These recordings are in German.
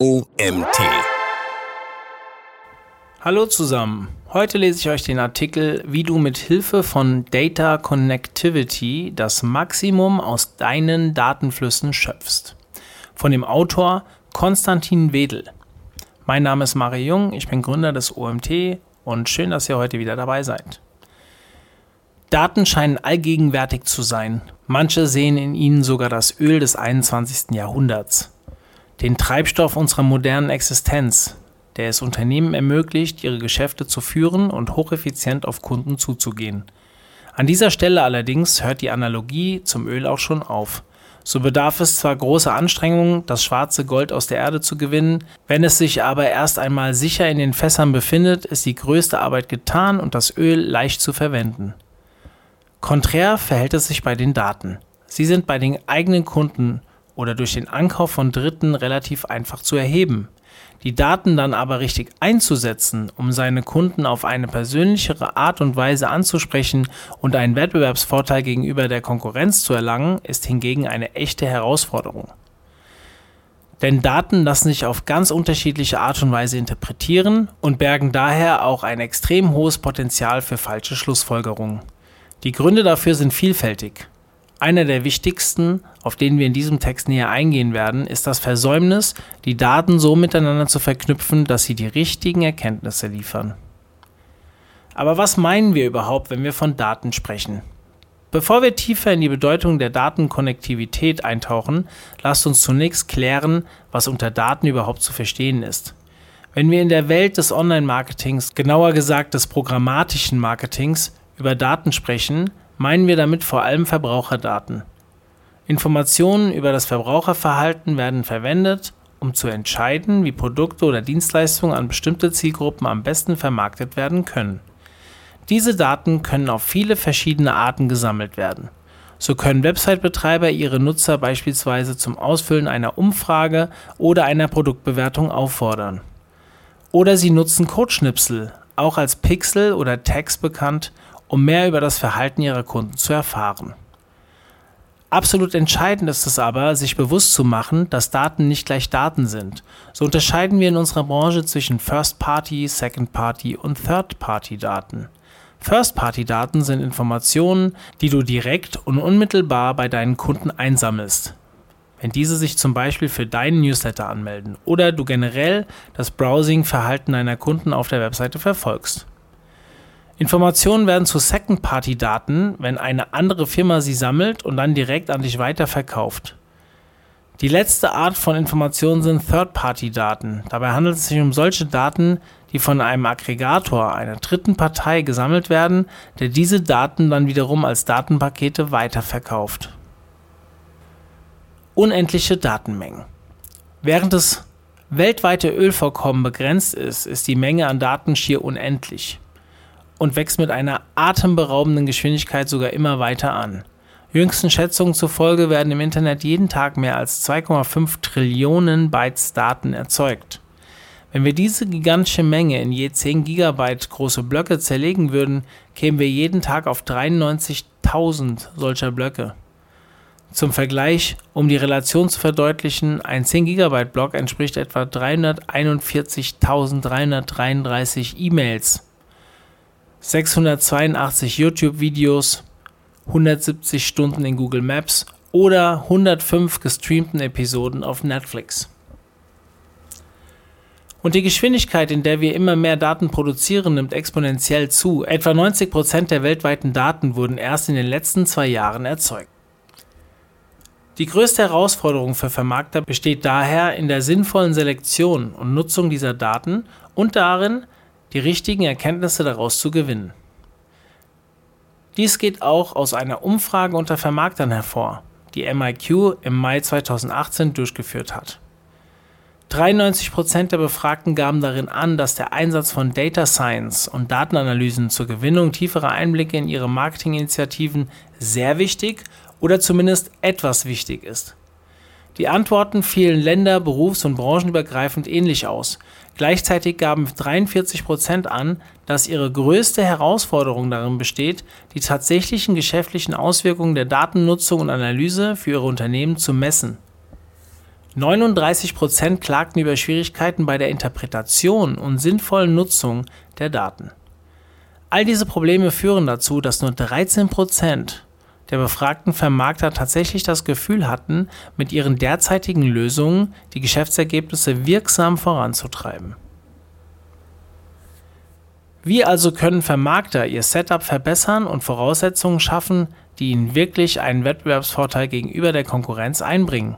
OMT. Hallo zusammen. Heute lese ich euch den Artikel, wie du mit Hilfe von Data Connectivity das Maximum aus deinen Datenflüssen schöpfst. Von dem Autor Konstantin Wedel. Mein Name ist Mario Jung, ich bin Gründer des OMT und schön, dass ihr heute wieder dabei seid. Daten scheinen allgegenwärtig zu sein. Manche sehen in ihnen sogar das Öl des 21. Jahrhunderts. Den Treibstoff unserer modernen Existenz, der es Unternehmen ermöglicht, ihre Geschäfte zu führen und hocheffizient auf Kunden zuzugehen. An dieser Stelle allerdings hört die Analogie zum Öl auch schon auf. So bedarf es zwar großer Anstrengungen, das schwarze Gold aus der Erde zu gewinnen, wenn es sich aber erst einmal sicher in den Fässern befindet, ist die größte Arbeit getan und das Öl leicht zu verwenden. Konträr verhält es sich bei den Daten. Sie sind bei den eigenen Kunden oder durch den Ankauf von Dritten relativ einfach zu erheben. Die Daten dann aber richtig einzusetzen, um seine Kunden auf eine persönlichere Art und Weise anzusprechen und einen Wettbewerbsvorteil gegenüber der Konkurrenz zu erlangen, ist hingegen eine echte Herausforderung. Denn Daten lassen sich auf ganz unterschiedliche Art und Weise interpretieren und bergen daher auch ein extrem hohes Potenzial für falsche Schlussfolgerungen. Die Gründe dafür sind vielfältig. Einer der wichtigsten, auf den wir in diesem Text näher eingehen werden, ist das Versäumnis, die Daten so miteinander zu verknüpfen, dass sie die richtigen Erkenntnisse liefern. Aber was meinen wir überhaupt, wenn wir von Daten sprechen? Bevor wir tiefer in die Bedeutung der Datenkonnektivität eintauchen, lasst uns zunächst klären, was unter Daten überhaupt zu verstehen ist. Wenn wir in der Welt des Online-Marketings, genauer gesagt des programmatischen Marketings, über Daten sprechen, meinen wir damit vor allem Verbraucherdaten. Informationen über das Verbraucherverhalten werden verwendet, um zu entscheiden, wie Produkte oder Dienstleistungen an bestimmte Zielgruppen am besten vermarktet werden können. Diese Daten können auf viele verschiedene Arten gesammelt werden. So können Website-Betreiber ihre Nutzer beispielsweise zum Ausfüllen einer Umfrage oder einer Produktbewertung auffordern. Oder sie nutzen Codeschnipsel, auch als Pixel oder Tags bekannt, um mehr über das Verhalten ihrer Kunden zu erfahren. Absolut entscheidend ist es aber, sich bewusst zu machen, dass Daten nicht gleich Daten sind. So unterscheiden wir in unserer Branche zwischen First-Party, Second-Party und Third-Party-Daten. First-Party-Daten sind Informationen, die du direkt und unmittelbar bei deinen Kunden einsammelst. Wenn diese sich zum Beispiel für deinen Newsletter anmelden oder du generell das Browsing-Verhalten deiner Kunden auf der Webseite verfolgst. Informationen werden zu Second-Party-Daten, wenn eine andere Firma sie sammelt und dann direkt an dich weiterverkauft. Die letzte Art von Informationen sind Third-Party-Daten. Dabei handelt es sich um solche Daten, die von einem Aggregator, einer dritten Partei, gesammelt werden, der diese Daten dann wiederum als Datenpakete weiterverkauft. Unendliche Datenmengen. Während das weltweite Ölvorkommen begrenzt ist, ist die Menge an Daten schier unendlich und wächst mit einer atemberaubenden Geschwindigkeit sogar immer weiter an. Jüngsten Schätzungen zufolge werden im Internet jeden Tag mehr als 2,5 Trillionen Bytes Daten erzeugt. Wenn wir diese gigantische Menge in je 10 Gigabyte große Blöcke zerlegen würden, kämen wir jeden Tag auf 93.000 solcher Blöcke. Zum Vergleich, um die Relation zu verdeutlichen, ein 10 Gigabyte Block entspricht etwa 341.333 E-Mails. 682 YouTube-Videos, 170 Stunden in Google Maps oder 105 gestreamten Episoden auf Netflix. Und die Geschwindigkeit, in der wir immer mehr Daten produzieren, nimmt exponentiell zu. Etwa 90 Prozent der weltweiten Daten wurden erst in den letzten zwei Jahren erzeugt. Die größte Herausforderung für Vermarkter besteht daher in der sinnvollen Selektion und Nutzung dieser Daten und darin, die richtigen Erkenntnisse daraus zu gewinnen. Dies geht auch aus einer Umfrage unter Vermarktern hervor, die MIQ im Mai 2018 durchgeführt hat. 93% der Befragten gaben darin an, dass der Einsatz von Data Science und Datenanalysen zur Gewinnung tieferer Einblicke in ihre Marketinginitiativen sehr wichtig oder zumindest etwas wichtig ist. Die Antworten fielen länder-, berufs- und branchenübergreifend ähnlich aus. Gleichzeitig gaben 43 Prozent an, dass ihre größte Herausforderung darin besteht, die tatsächlichen geschäftlichen Auswirkungen der Datennutzung und Analyse für ihre Unternehmen zu messen. 39% klagten über Schwierigkeiten bei der Interpretation und sinnvollen Nutzung der Daten. All diese Probleme führen dazu, dass nur 13% der befragten Vermarkter tatsächlich das Gefühl hatten, mit ihren derzeitigen Lösungen die Geschäftsergebnisse wirksam voranzutreiben. Wie also können Vermarkter ihr Setup verbessern und Voraussetzungen schaffen, die ihnen wirklich einen Wettbewerbsvorteil gegenüber der Konkurrenz einbringen?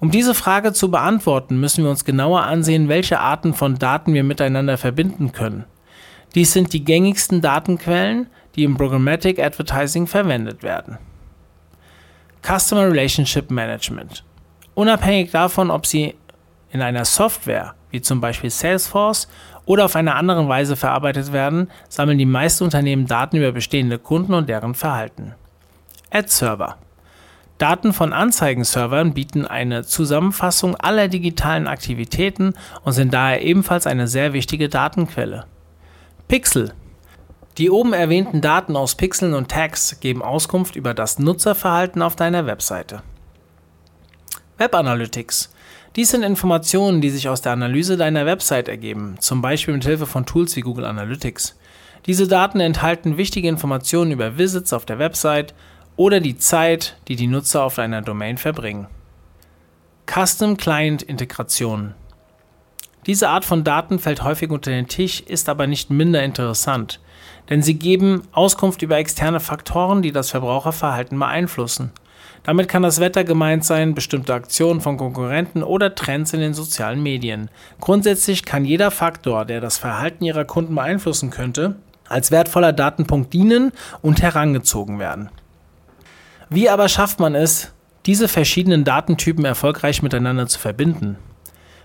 Um diese Frage zu beantworten, müssen wir uns genauer ansehen, welche Arten von Daten wir miteinander verbinden können. Dies sind die gängigsten Datenquellen, die im Programmatic Advertising verwendet werden. Customer Relationship Management. Unabhängig davon, ob Sie in einer Software, wie zum Beispiel Salesforce, oder auf eine andere Weise verarbeitet werden, sammeln die meisten Unternehmen Daten über bestehende Kunden und deren Verhalten. Ad-Server. Daten von Anzeigenservern bieten eine Zusammenfassung aller digitalen Aktivitäten und sind daher ebenfalls eine sehr wichtige Datenquelle. Pixel. Die oben erwähnten Daten aus Pixeln und Tags geben Auskunft über das Nutzerverhalten auf deiner Webseite. Web Analytics. Dies sind Informationen, die sich aus der Analyse deiner Website ergeben, zum Beispiel mit Hilfe von Tools wie Google Analytics. Diese Daten enthalten wichtige Informationen über Visits auf der Website oder die Zeit, die die Nutzer auf deiner Domain verbringen. Custom Client Integration. Diese Art von Daten fällt häufig unter den Tisch, ist aber nicht minder interessant, denn sie geben Auskunft über externe Faktoren, die das Verbraucherverhalten beeinflussen. Damit kann das Wetter gemeint sein, bestimmte Aktionen von Konkurrenten oder Trends in den sozialen Medien. Grundsätzlich kann jeder Faktor, der das Verhalten ihrer Kunden beeinflussen könnte, als wertvoller Datenpunkt dienen und herangezogen werden. Wie aber schafft man es, diese verschiedenen Datentypen erfolgreich miteinander zu verbinden?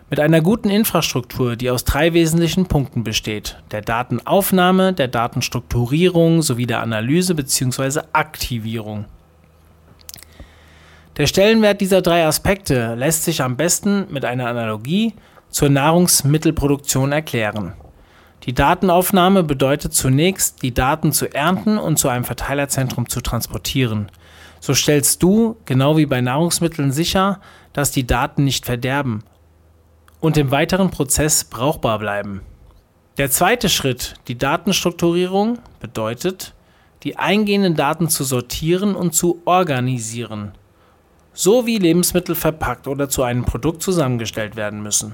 Mit einer guten Infrastruktur, die aus drei wesentlichen Punkten besteht, der Datenaufnahme, der Datenstrukturierung sowie der Analyse bzw. Aktivierung. Der Stellenwert dieser drei Aspekte lässt sich am besten mit einer Analogie zur Nahrungsmittelproduktion erklären. Die Datenaufnahme bedeutet zunächst, die Daten zu ernten und zu einem Verteilerzentrum zu transportieren. So stellst du, genau wie bei Nahrungsmitteln, sicher, dass die Daten nicht verderben und im weiteren Prozess brauchbar bleiben. Der zweite Schritt, die Datenstrukturierung, bedeutet, die eingehenden Daten zu sortieren und zu organisieren so wie Lebensmittel verpackt oder zu einem Produkt zusammengestellt werden müssen.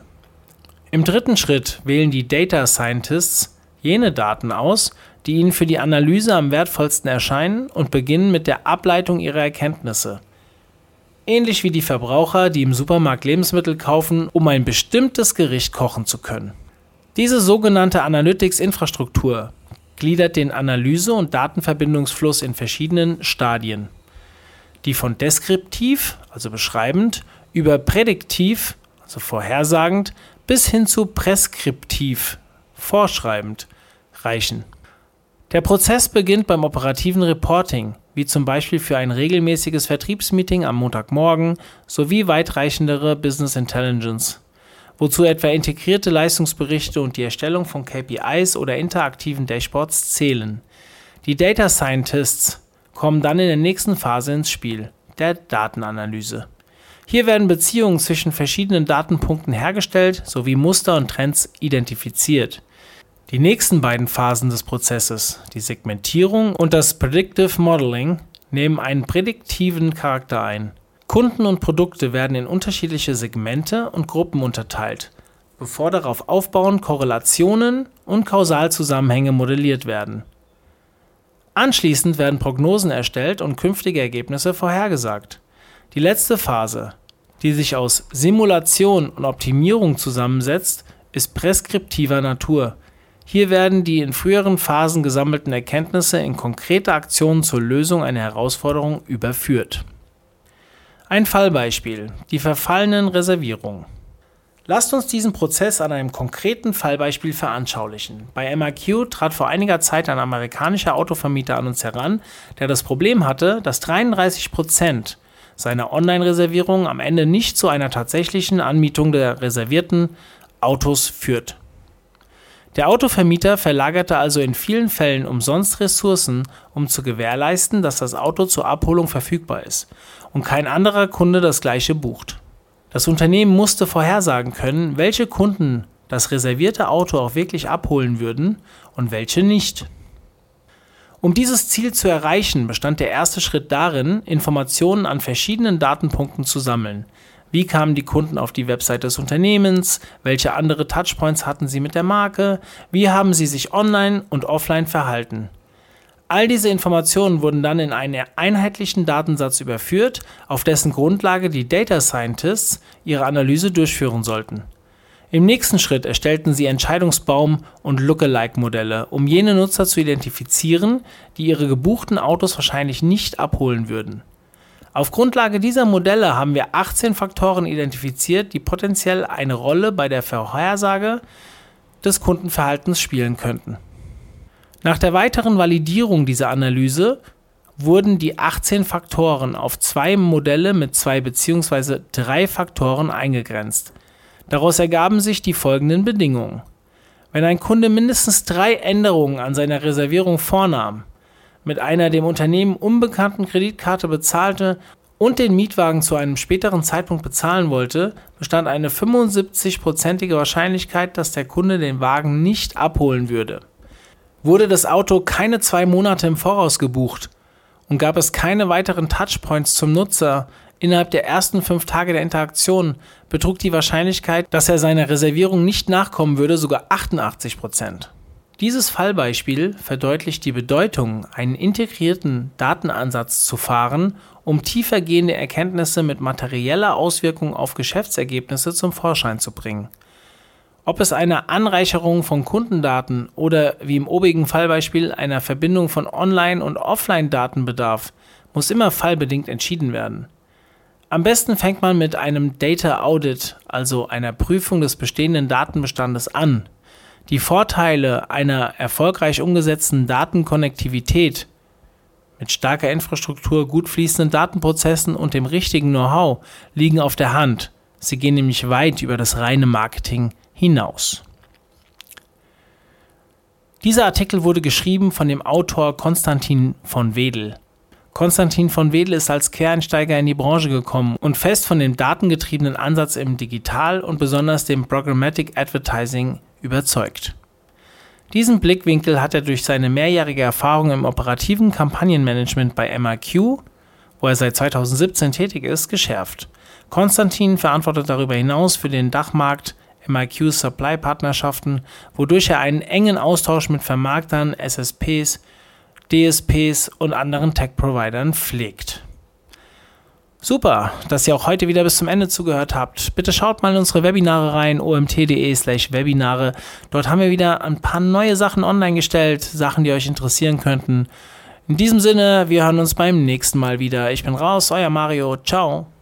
Im dritten Schritt wählen die Data Scientists jene Daten aus, die ihnen für die Analyse am wertvollsten erscheinen und beginnen mit der Ableitung ihrer Erkenntnisse. Ähnlich wie die Verbraucher, die im Supermarkt Lebensmittel kaufen, um ein bestimmtes Gericht kochen zu können. Diese sogenannte Analytics-Infrastruktur gliedert den Analyse- und Datenverbindungsfluss in verschiedenen Stadien die von deskriptiv, also beschreibend, über prädiktiv, also vorhersagend, bis hin zu preskriptiv, vorschreibend, reichen. Der Prozess beginnt beim operativen Reporting, wie zum Beispiel für ein regelmäßiges Vertriebsmeeting am Montagmorgen sowie weitreichendere Business Intelligence, wozu etwa integrierte Leistungsberichte und die Erstellung von KPIs oder interaktiven Dashboards zählen. Die Data Scientists kommen dann in der nächsten Phase ins Spiel, der Datenanalyse. Hier werden Beziehungen zwischen verschiedenen Datenpunkten hergestellt sowie Muster und Trends identifiziert. Die nächsten beiden Phasen des Prozesses, die Segmentierung und das Predictive Modeling, nehmen einen prädiktiven Charakter ein. Kunden und Produkte werden in unterschiedliche Segmente und Gruppen unterteilt, bevor darauf aufbauend Korrelationen und Kausalzusammenhänge modelliert werden. Anschließend werden Prognosen erstellt und künftige Ergebnisse vorhergesagt. Die letzte Phase, die sich aus Simulation und Optimierung zusammensetzt, ist preskriptiver Natur. Hier werden die in früheren Phasen gesammelten Erkenntnisse in konkrete Aktionen zur Lösung einer Herausforderung überführt. Ein Fallbeispiel: die verfallenen Reservierungen. Lasst uns diesen Prozess an einem konkreten Fallbeispiel veranschaulichen. Bei MRQ trat vor einiger Zeit ein amerikanischer Autovermieter an uns heran, der das Problem hatte, dass 33 Prozent seiner Online-Reservierungen am Ende nicht zu einer tatsächlichen Anmietung der reservierten Autos führt. Der Autovermieter verlagerte also in vielen Fällen umsonst Ressourcen, um zu gewährleisten, dass das Auto zur Abholung verfügbar ist und kein anderer Kunde das gleiche bucht. Das Unternehmen musste vorhersagen können, welche Kunden das reservierte Auto auch wirklich abholen würden und welche nicht. Um dieses Ziel zu erreichen, bestand der erste Schritt darin, Informationen an verschiedenen Datenpunkten zu sammeln. Wie kamen die Kunden auf die Website des Unternehmens? Welche andere Touchpoints hatten sie mit der Marke? Wie haben sie sich online und offline verhalten? All diese Informationen wurden dann in einen einheitlichen Datensatz überführt, auf dessen Grundlage die Data Scientists ihre Analyse durchführen sollten. Im nächsten Schritt erstellten sie Entscheidungsbaum- und Lookalike-Modelle, um jene Nutzer zu identifizieren, die ihre gebuchten Autos wahrscheinlich nicht abholen würden. Auf Grundlage dieser Modelle haben wir 18 Faktoren identifiziert, die potenziell eine Rolle bei der Vorhersage des Kundenverhaltens spielen könnten. Nach der weiteren Validierung dieser Analyse wurden die 18 Faktoren auf zwei Modelle mit zwei bzw. drei Faktoren eingegrenzt. Daraus ergaben sich die folgenden Bedingungen. Wenn ein Kunde mindestens drei Änderungen an seiner Reservierung vornahm, mit einer dem Unternehmen unbekannten Kreditkarte bezahlte und den Mietwagen zu einem späteren Zeitpunkt bezahlen wollte, bestand eine 75-prozentige Wahrscheinlichkeit, dass der Kunde den Wagen nicht abholen würde. Wurde das Auto keine zwei Monate im Voraus gebucht und gab es keine weiteren Touchpoints zum Nutzer, Innerhalb der ersten fünf Tage der Interaktion betrug die Wahrscheinlichkeit, dass er seiner Reservierung nicht nachkommen würde, sogar 88 Prozent. Dieses Fallbeispiel verdeutlicht die Bedeutung, einen integrierten Datenansatz zu fahren, um tiefergehende Erkenntnisse mit materieller Auswirkung auf Geschäftsergebnisse zum Vorschein zu bringen. Ob es einer Anreicherung von Kundendaten oder wie im obigen Fallbeispiel einer Verbindung von Online- und Offline-Daten bedarf, muss immer fallbedingt entschieden werden. Am besten fängt man mit einem Data Audit, also einer Prüfung des bestehenden Datenbestandes an. Die Vorteile einer erfolgreich umgesetzten Datenkonnektivität mit starker Infrastruktur, gut fließenden Datenprozessen und dem richtigen Know-how liegen auf der Hand. Sie gehen nämlich weit über das reine Marketing hinaus. Dieser Artikel wurde geschrieben von dem Autor Konstantin von Wedel. Konstantin von Wedel ist als Quereinsteiger in die Branche gekommen und fest von dem datengetriebenen Ansatz im Digital- und besonders dem Programmatic Advertising überzeugt. Diesen Blickwinkel hat er durch seine mehrjährige Erfahrung im operativen Kampagnenmanagement bei MRQ, wo er seit 2017 tätig ist, geschärft. Konstantin verantwortet darüber hinaus für den Dachmarkt MRQ Supply Partnerschaften, wodurch er einen engen Austausch mit Vermarktern, SSPs, DSPs und anderen Tech-Providern pflegt. Super, dass ihr auch heute wieder bis zum Ende zugehört habt. Bitte schaut mal in unsere Webinare rein, omt.de slash Webinare. Dort haben wir wieder ein paar neue Sachen online gestellt, Sachen, die euch interessieren könnten. In diesem Sinne, wir hören uns beim nächsten Mal wieder. Ich bin raus, euer Mario. Ciao.